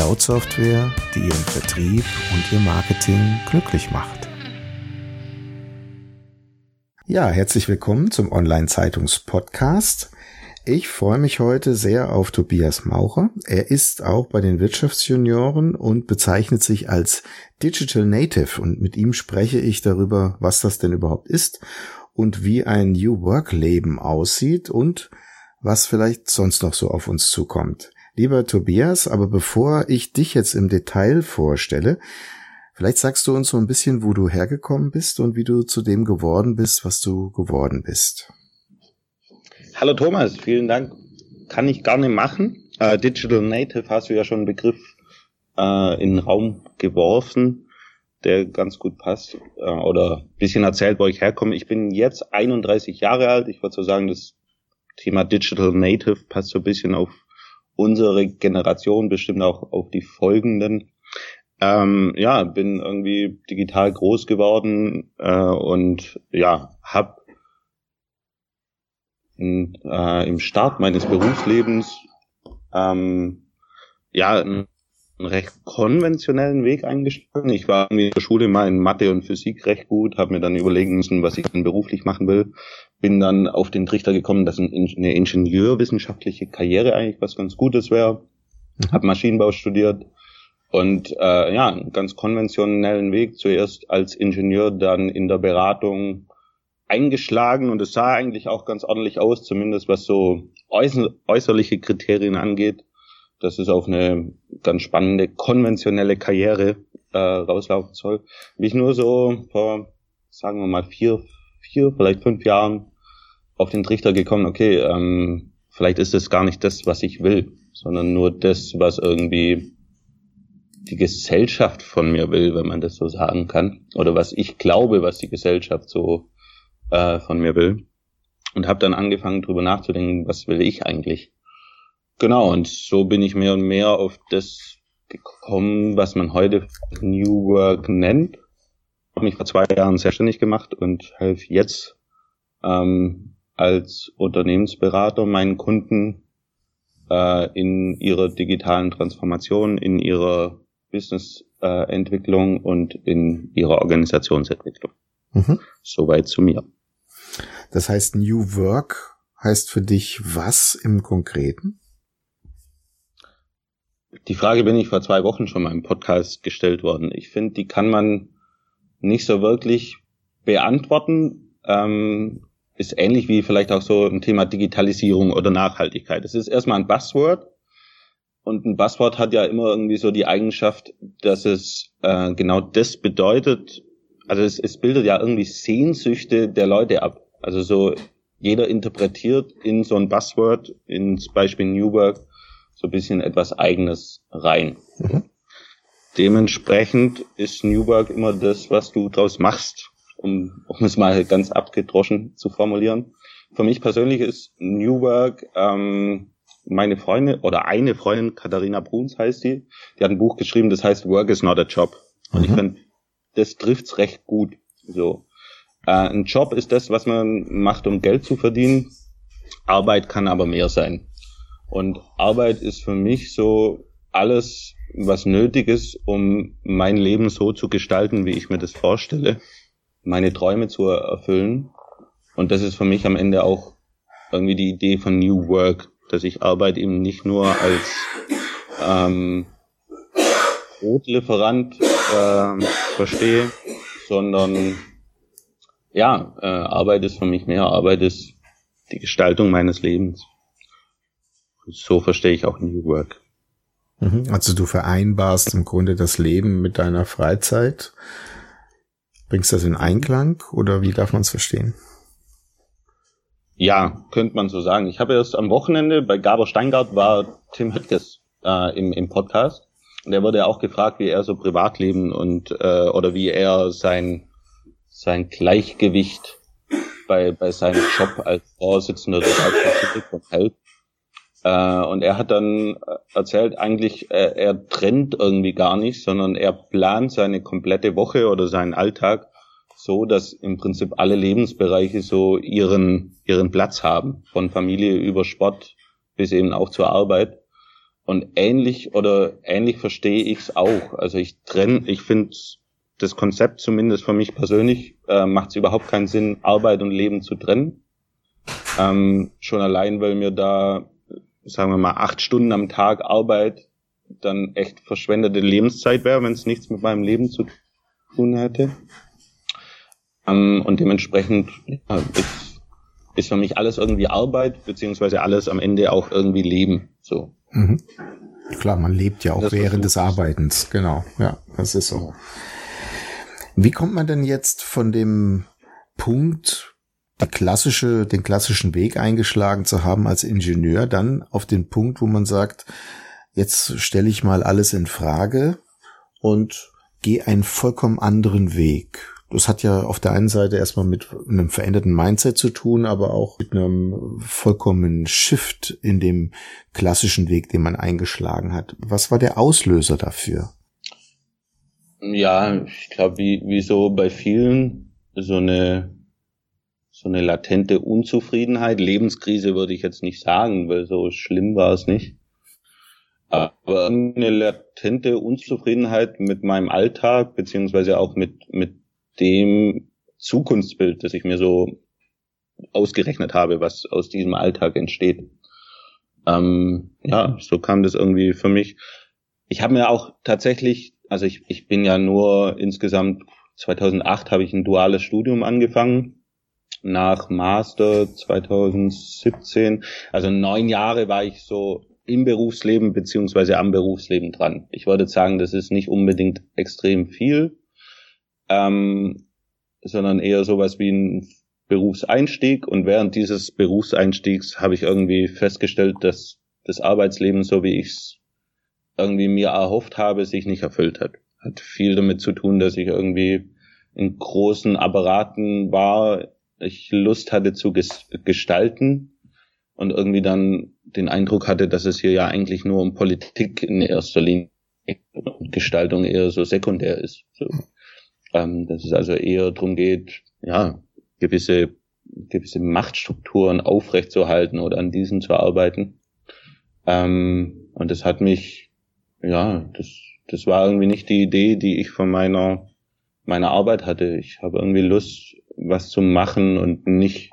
Cloud-Software, die Ihren Vertrieb und Ihr Marketing glücklich macht. Ja, herzlich willkommen zum Online-Zeitungs-Podcast. Ich freue mich heute sehr auf Tobias Maucher. Er ist auch bei den Wirtschaftsjunioren und bezeichnet sich als Digital Native und mit ihm spreche ich darüber, was das denn überhaupt ist und wie ein New Work Leben aussieht und was vielleicht sonst noch so auf uns zukommt. Lieber Tobias, aber bevor ich dich jetzt im Detail vorstelle, vielleicht sagst du uns so ein bisschen, wo du hergekommen bist und wie du zu dem geworden bist, was du geworden bist. Hallo Thomas, vielen Dank. Kann ich gerne machen. Uh, Digital Native hast du ja schon einen Begriff uh, in den Raum geworfen der ganz gut passt äh, oder ein bisschen erzählt, wo ich herkomme. Ich bin jetzt 31 Jahre alt. Ich würde so sagen, das Thema Digital Native passt so ein bisschen auf unsere Generation, bestimmt auch auf die folgenden. Ähm, ja, bin irgendwie digital groß geworden äh, und ja, hab in, äh, im Start meines Berufslebens ähm, ja einen recht konventionellen Weg eingeschlagen. Ich war in der Schule mal in Mathe und Physik recht gut, habe mir dann überlegen müssen, was ich dann beruflich machen will. Bin dann auf den Trichter gekommen, dass eine ingenieurwissenschaftliche Karriere eigentlich was ganz Gutes wäre. Mhm. Habe Maschinenbau studiert und äh, ja, einen ganz konventionellen Weg. Zuerst als Ingenieur, dann in der Beratung eingeschlagen und es sah eigentlich auch ganz ordentlich aus, zumindest was so äußerliche Kriterien angeht dass es auf eine ganz spannende konventionelle Karriere äh, rauslaufen soll. Bin ich nur so vor, sagen wir mal, vier, vier, vielleicht fünf Jahren auf den Trichter gekommen, okay, ähm, vielleicht ist es gar nicht das, was ich will, sondern nur das, was irgendwie die Gesellschaft von mir will, wenn man das so sagen kann, oder was ich glaube, was die Gesellschaft so äh, von mir will. Und habe dann angefangen, drüber nachzudenken, was will ich eigentlich? Genau, und so bin ich mehr und mehr auf das gekommen, was man heute New Work nennt. Ich habe mich vor zwei Jahren selbstständig gemacht und helfe jetzt ähm, als Unternehmensberater meinen Kunden äh, in ihrer digitalen Transformation, in ihrer Businessentwicklung äh, und in ihrer Organisationsentwicklung. Mhm. Soweit zu mir. Das heißt, New Work heißt für dich was im Konkreten? Die Frage bin ich vor zwei Wochen schon mal im Podcast gestellt worden. Ich finde, die kann man nicht so wirklich beantworten. Ähm, ist ähnlich wie vielleicht auch so ein Thema Digitalisierung oder Nachhaltigkeit. Es ist erstmal ein Buzzword. Und ein Buzzword hat ja immer irgendwie so die Eigenschaft, dass es äh, genau das bedeutet. Also es, es bildet ja irgendwie Sehnsüchte der Leute ab. Also so jeder interpretiert in so ein Buzzword, ins Beispiel New Work, so ein bisschen etwas Eigenes rein. Mhm. Dementsprechend ist New Work immer das, was du draus machst, um, um es mal ganz abgedroschen zu formulieren. Für mich persönlich ist New Work ähm, meine Freundin oder eine Freundin, Katharina Bruns heißt die, die hat ein Buch geschrieben, das heißt Work is not a Job. Und mhm. ich finde, das trifft's recht gut. So. Äh, ein Job ist das, was man macht, um Geld zu verdienen. Arbeit kann aber mehr sein. Und Arbeit ist für mich so alles, was nötig ist, um mein Leben so zu gestalten, wie ich mir das vorstelle, meine Träume zu erfüllen. Und das ist für mich am Ende auch irgendwie die Idee von New Work, dass ich Arbeit eben nicht nur als ähm, Brotlieferant äh, verstehe, sondern ja, äh, Arbeit ist für mich mehr. Arbeit ist die Gestaltung meines Lebens so verstehe ich auch New Work. Mhm. Also du vereinbarst im Grunde das Leben mit deiner Freizeit. Bringst das in Einklang oder wie darf man es verstehen? Ja, könnte man so sagen. Ich habe erst am Wochenende bei Gabor Steingart war Tim Höttges äh, im, im Podcast der wurde auch gefragt, wie er so Privatleben und äh, oder wie er sein sein Gleichgewicht bei bei seinem Job als Vorsitzender des Altpazifik hält. Äh, und er hat dann erzählt, eigentlich äh, er trennt irgendwie gar nicht, sondern er plant seine komplette Woche oder seinen Alltag so, dass im Prinzip alle Lebensbereiche so ihren ihren Platz haben, von Familie über Sport bis eben auch zur Arbeit. Und ähnlich oder ähnlich verstehe ich es auch. Also ich trenne, ich finde das Konzept zumindest für mich persönlich äh, macht es überhaupt keinen Sinn, Arbeit und Leben zu trennen. Ähm, schon allein, weil mir da, sagen wir mal, acht Stunden am Tag Arbeit dann echt verschwendete Lebenszeit wäre, wenn es nichts mit meinem Leben zu tun hätte. Ähm, und dementsprechend ja, ist, ist für mich alles irgendwie Arbeit, beziehungsweise alles am Ende auch irgendwie Leben. So. Mhm. Klar, man lebt ja auch das während des Arbeitens, genau. Ja, das ist so. Wie kommt man denn jetzt von dem Punkt, die klassische, den klassischen Weg eingeschlagen zu haben als Ingenieur, dann auf den Punkt, wo man sagt, jetzt stelle ich mal alles in Frage und gehe einen vollkommen anderen Weg das hat ja auf der einen Seite erstmal mit einem veränderten Mindset zu tun, aber auch mit einem vollkommenen Shift in dem klassischen Weg, den man eingeschlagen hat. Was war der Auslöser dafür? Ja, ich glaube, wie, wie so bei vielen, so eine, so eine latente Unzufriedenheit. Lebenskrise würde ich jetzt nicht sagen, weil so schlimm war es nicht. Aber eine latente Unzufriedenheit mit meinem Alltag, beziehungsweise auch mit, mit dem Zukunftsbild, das ich mir so ausgerechnet habe, was aus diesem Alltag entsteht. Ähm, ja, so kam das irgendwie für mich. Ich habe mir auch tatsächlich, also ich, ich bin ja nur insgesamt 2008 habe ich ein duales Studium angefangen. Nach Master 2017, also neun Jahre war ich so im Berufsleben beziehungsweise am Berufsleben dran. Ich würde sagen, das ist nicht unbedingt extrem viel, ähm, sondern eher sowas wie ein Berufseinstieg. Und während dieses Berufseinstiegs habe ich irgendwie festgestellt, dass das Arbeitsleben, so wie ich es irgendwie mir erhofft habe, sich nicht erfüllt hat. Hat viel damit zu tun, dass ich irgendwie in großen Apparaten war, ich Lust hatte zu gestalten und irgendwie dann den Eindruck hatte, dass es hier ja eigentlich nur um Politik in erster Linie und Gestaltung eher so sekundär ist. So ähm, dass es also eher darum geht, ja, gewisse, gewisse Machtstrukturen aufrechtzuerhalten oder an diesen zu arbeiten. Ähm, und das hat mich, ja, das, das war irgendwie nicht die Idee, die ich von meiner, meiner Arbeit hatte. Ich habe irgendwie Lust, was zu machen und nicht,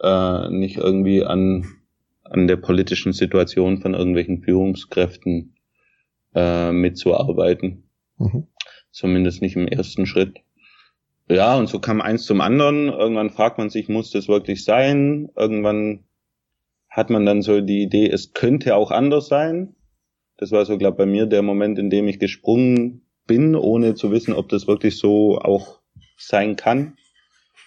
äh, nicht irgendwie an, an der politischen Situation von irgendwelchen Führungskräften äh, mitzuarbeiten. Mhm. Zumindest nicht im ersten Schritt. Ja, und so kam eins zum anderen. Irgendwann fragt man sich, muss das wirklich sein? Irgendwann hat man dann so die Idee, es könnte auch anders sein. Das war so, glaube bei mir der Moment, in dem ich gesprungen bin, ohne zu wissen, ob das wirklich so auch sein kann.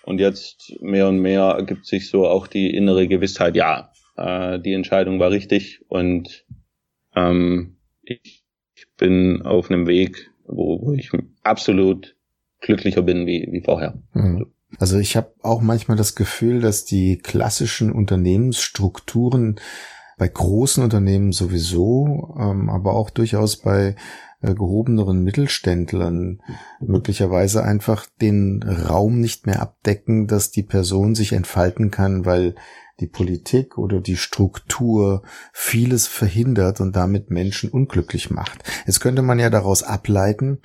Und jetzt mehr und mehr ergibt sich so auch die innere Gewissheit, ja, äh, die Entscheidung war richtig und ähm, ich bin auf einem Weg, wo, wo ich absolut glücklicher bin wie, wie vorher. Mhm. Also ich habe auch manchmal das Gefühl, dass die klassischen Unternehmensstrukturen bei großen Unternehmen sowieso, ähm, aber auch durchaus bei äh, gehobeneren Mittelständlern möglicherweise einfach den Raum nicht mehr abdecken, dass die Person sich entfalten kann, weil die Politik oder die Struktur vieles verhindert und damit Menschen unglücklich macht. Jetzt könnte man ja daraus ableiten,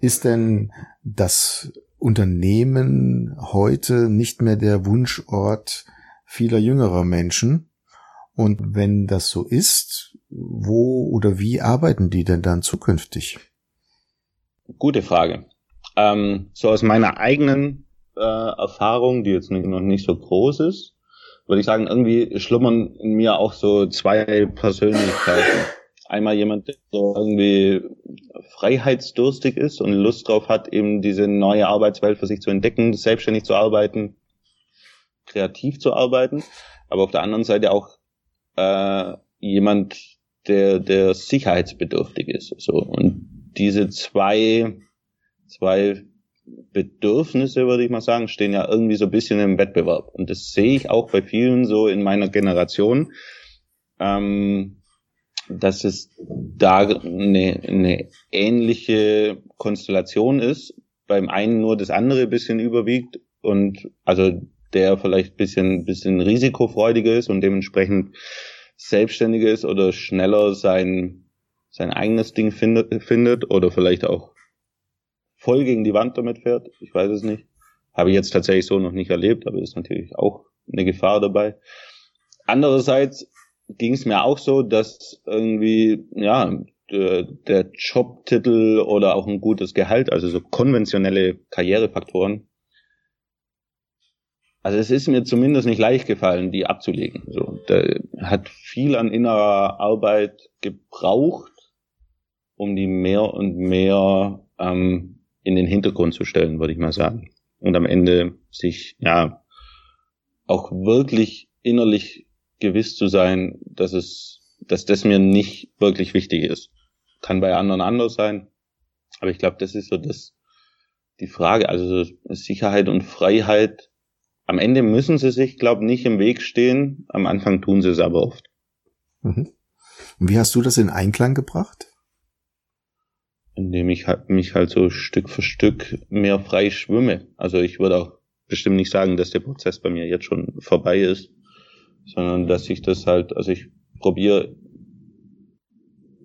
ist denn das Unternehmen heute nicht mehr der Wunschort vieler jüngerer Menschen? Und wenn das so ist, wo oder wie arbeiten die denn dann zukünftig? Gute Frage. Ähm, so aus meiner eigenen äh, Erfahrung, die jetzt noch nicht so groß ist, würde ich sagen, irgendwie schlummern in mir auch so zwei Persönlichkeiten. Einmal jemand, der so irgendwie freiheitsdurstig ist und Lust drauf hat, eben diese neue Arbeitswelt für sich zu entdecken, selbstständig zu arbeiten, kreativ zu arbeiten, aber auf der anderen Seite auch äh, jemand, der, der sicherheitsbedürftig ist. So. Und diese zwei, zwei Bedürfnisse, würde ich mal sagen, stehen ja irgendwie so ein bisschen im Wettbewerb. Und das sehe ich auch bei vielen so in meiner Generation, ähm, dass es da eine, eine ähnliche Konstellation ist. Beim einen nur das andere ein bisschen überwiegt und also der vielleicht bisschen, bisschen risikofreudiger ist und dementsprechend selbstständiger ist oder schneller sein, sein eigenes Ding findet, findet oder vielleicht auch voll gegen die Wand damit fährt. Ich weiß es nicht. Habe ich jetzt tatsächlich so noch nicht erlebt, aber ist natürlich auch eine Gefahr dabei. Andererseits ging es mir auch so, dass irgendwie, ja, der, Jobtitel oder auch ein gutes Gehalt, also so konventionelle Karrierefaktoren, also es ist mir zumindest nicht leicht gefallen, die abzulegen. So, der hat viel an innerer Arbeit gebraucht, um die mehr und mehr ähm, in den Hintergrund zu stellen, würde ich mal sagen. Und am Ende sich ja auch wirklich innerlich gewiss zu sein, dass es, dass das mir nicht wirklich wichtig ist. Kann bei anderen anders sein, aber ich glaube, das ist so das die Frage. Also Sicherheit und Freiheit am Ende müssen sie sich, glaube ich, nicht im Weg stehen. Am Anfang tun sie es aber oft. Mhm. Und wie hast du das in Einklang gebracht? Indem ich halt, mich halt so Stück für Stück mehr frei schwimme. Also ich würde auch bestimmt nicht sagen, dass der Prozess bei mir jetzt schon vorbei ist, sondern dass ich das halt, also ich probiere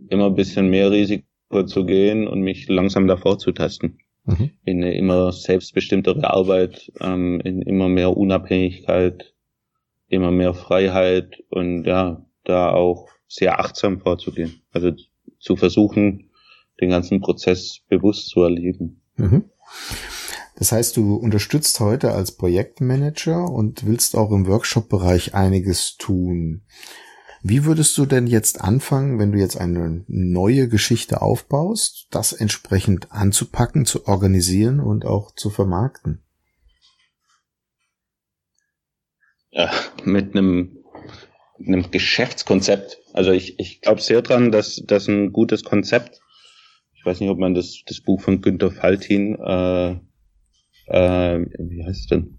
immer ein bisschen mehr Risiko zu gehen und mich langsam davor zu tasten mhm. in eine immer selbstbestimmtere Arbeit, ähm, in immer mehr Unabhängigkeit, immer mehr Freiheit und ja, da auch sehr achtsam vorzugehen. Also zu versuchen, den ganzen Prozess bewusst zu erleben. Mhm. Das heißt, du unterstützt heute als Projektmanager und willst auch im Workshop-Bereich einiges tun. Wie würdest du denn jetzt anfangen, wenn du jetzt eine neue Geschichte aufbaust, das entsprechend anzupacken, zu organisieren und auch zu vermarkten? Ja, mit einem, einem Geschäftskonzept. Also ich, ich glaube sehr dran, dass das ein gutes Konzept. Ich weiß nicht, ob man das, das Buch von Günter Faltin, äh, äh, wie heißt es denn?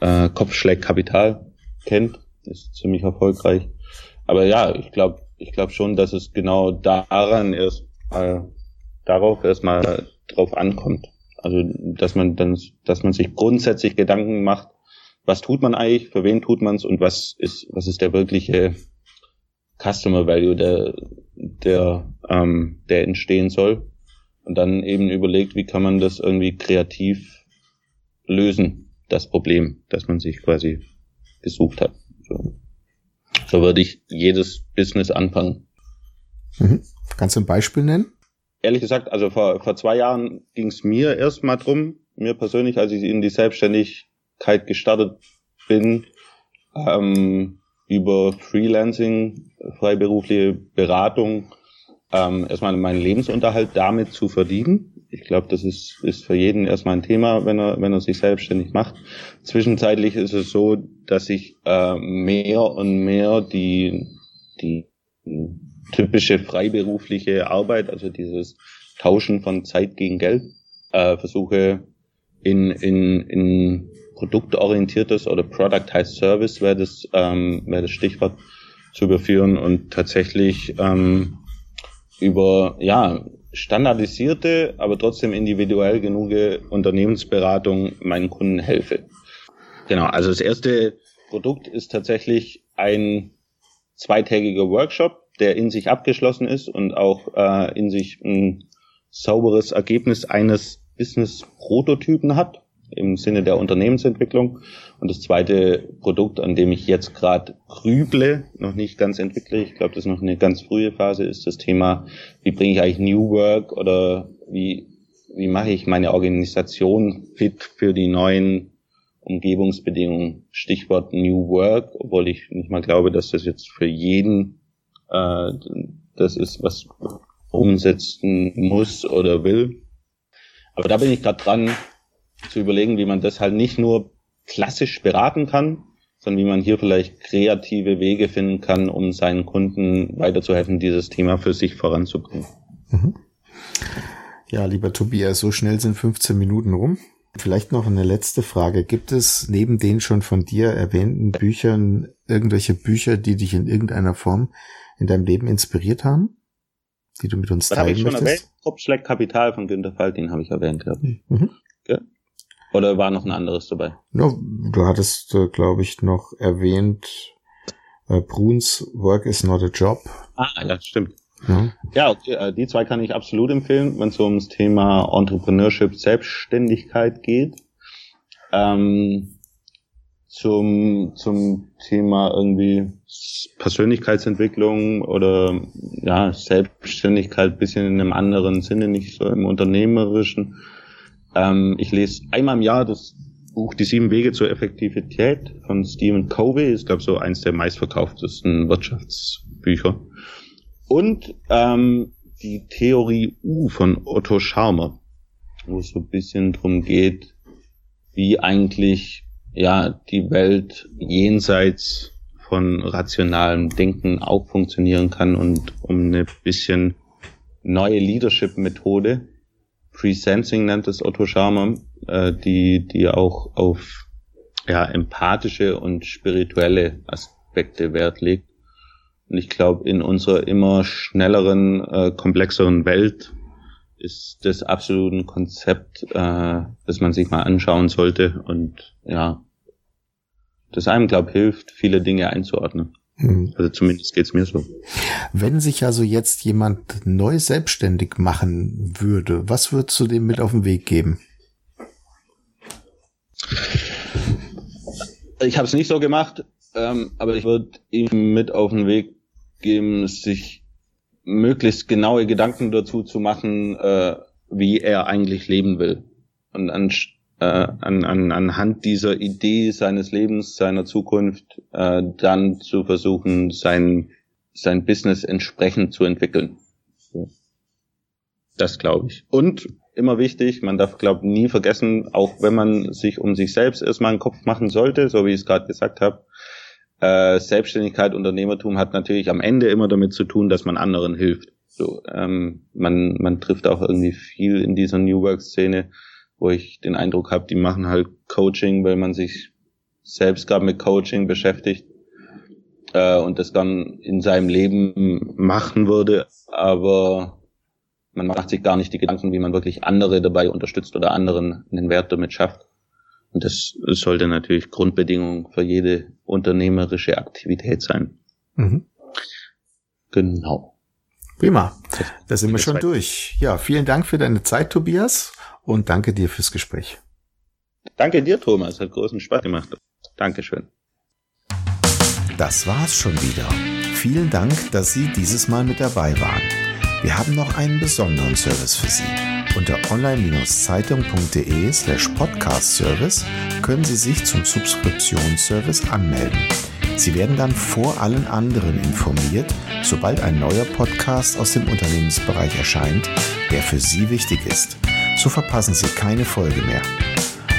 Äh, Kopfschläg kennt. Ist ziemlich erfolgreich aber ja, ich glaube, ich glaube schon, dass es genau daran erst äh, darauf erstmal drauf ankommt. Also dass man dann, dass man sich grundsätzlich Gedanken macht, was tut man eigentlich, für wen tut man es und was ist, was ist der wirkliche Customer Value, der, der, ähm, der entstehen soll. Und dann eben überlegt, wie kann man das irgendwie kreativ lösen, das Problem, das man sich quasi gesucht hat. So. So würde ich jedes Business anfangen. Mhm. Kannst du ein Beispiel nennen? Ehrlich gesagt, also vor, vor zwei Jahren ging es mir erstmal drum, mir persönlich, als ich in die Selbstständigkeit gestartet bin, ähm, über Freelancing, freiberufliche Beratung, ähm, erstmal meinen Lebensunterhalt damit zu verdienen ich glaube, das ist, ist für jeden erstmal ein Thema, wenn er, wenn er sich selbstständig macht. Zwischenzeitlich ist es so, dass ich äh, mehr und mehr die, die typische freiberufliche Arbeit, also dieses Tauschen von Zeit gegen Geld, äh, versuche in, in, in produktorientiertes oder Product heißt Service wäre das, ähm, wäre das Stichwort zu überführen und tatsächlich ähm, über ja standardisierte, aber trotzdem individuell genug Unternehmensberatung meinen Kunden helfe. Genau, also das erste Produkt ist tatsächlich ein zweitägiger Workshop, der in sich abgeschlossen ist und auch äh, in sich ein sauberes Ergebnis eines Business-Prototypen hat im Sinne der Unternehmensentwicklung. Und das zweite Produkt, an dem ich jetzt gerade grüble, noch nicht ganz entwickle, ich glaube, das ist noch eine ganz frühe Phase, ist das Thema, wie bringe ich eigentlich New Work oder wie, wie mache ich meine Organisation fit für die neuen Umgebungsbedingungen. Stichwort New Work, obwohl ich nicht mal glaube, dass das jetzt für jeden äh, das ist, was umsetzen muss oder will. Aber da bin ich gerade dran, zu überlegen, wie man das halt nicht nur klassisch beraten kann, von wie man hier vielleicht kreative Wege finden kann, um seinen Kunden weiterzuhelfen, dieses Thema für sich voranzubringen. Mhm. Ja, lieber Tobias, so schnell sind 15 Minuten rum. Vielleicht noch eine letzte Frage. Gibt es neben den schon von dir erwähnten Büchern irgendwelche Bücher, die dich in irgendeiner Form in deinem Leben inspiriert haben? Die du mit uns teilen möchtest? Habe ich schon erwähnt? Kopfschläg Kapital von Günter Faltin habe ich erwähnt. Ja. Mhm. Okay. Oder war noch ein anderes dabei? Ja, du hattest, äh, glaube ich, noch erwähnt, äh, Bruns Work is not a job. Ah, ja, stimmt. Ja, ja okay, äh, die zwei kann ich absolut empfehlen, wenn es ums Thema Entrepreneurship, Selbstständigkeit geht. Ähm, zum, zum Thema irgendwie Persönlichkeitsentwicklung oder ja, Selbstständigkeit bisschen in einem anderen Sinne, nicht so im unternehmerischen ähm, ich lese einmal im Jahr das Buch Die sieben Wege zur Effektivität von Stephen Covey. Ist, glaube so eins der meistverkauftesten Wirtschaftsbücher. Und ähm, die Theorie U von Otto Scharmer, wo es so ein bisschen drum geht, wie eigentlich ja die Welt jenseits von rationalem Denken auch funktionieren kann und um eine bisschen neue Leadership-Methode, Presensing nennt es Otto Scharmer, äh, die, die auch auf ja, empathische und spirituelle Aspekte Wert legt. Und ich glaube, in unserer immer schnelleren, äh, komplexeren Welt ist das absolut ein Konzept, äh, das man sich mal anschauen sollte und ja, das einem, glaube hilft, viele Dinge einzuordnen. Hm. Also zumindest geht's mir so. Wenn sich also jetzt jemand neu selbstständig machen würde, was würdest du dem mit auf den Weg geben? Ich habe es nicht so gemacht, ähm, aber ich würde ihm mit auf den Weg geben, sich möglichst genaue Gedanken dazu zu machen, äh, wie er eigentlich leben will. Und anstatt äh, an, an, anhand dieser Idee seines Lebens, seiner Zukunft, äh, dann zu versuchen, sein, sein Business entsprechend zu entwickeln. Das glaube ich. Und immer wichtig, man darf, glaube nie vergessen, auch wenn man sich um sich selbst erstmal einen Kopf machen sollte, so wie ich es gerade gesagt habe, äh, Selbstständigkeit, Unternehmertum hat natürlich am Ende immer damit zu tun, dass man anderen hilft. So, ähm, man, man trifft auch irgendwie viel in dieser New Work-Szene wo ich den Eindruck habe, die machen halt Coaching, weil man sich selbst gerade mit Coaching beschäftigt äh, und das dann in seinem Leben machen würde, aber man macht sich gar nicht die Gedanken, wie man wirklich andere dabei unterstützt oder anderen einen Wert damit schafft. Und das sollte natürlich Grundbedingung für jede unternehmerische Aktivität sein. Mhm. Genau. Prima. Da sind wir schon durch. Ja, vielen Dank für deine Zeit, Tobias und danke dir fürs Gespräch. Danke dir, Thomas. Hat großen Spaß gemacht. Dankeschön. Das war's schon wieder. Vielen Dank, dass Sie dieses Mal mit dabei waren. Wir haben noch einen besonderen Service für Sie. Unter online-zeitung.de slash podcast-service können Sie sich zum Subskriptionsservice anmelden. Sie werden dann vor allen anderen informiert, sobald ein neuer Podcast aus dem Unternehmensbereich erscheint, der für Sie wichtig ist so verpassen Sie keine Folge mehr.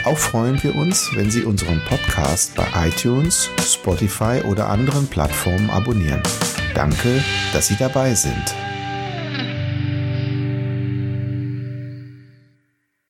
Auch freuen wir uns, wenn Sie unseren Podcast bei iTunes, Spotify oder anderen Plattformen abonnieren. Danke, dass Sie dabei sind.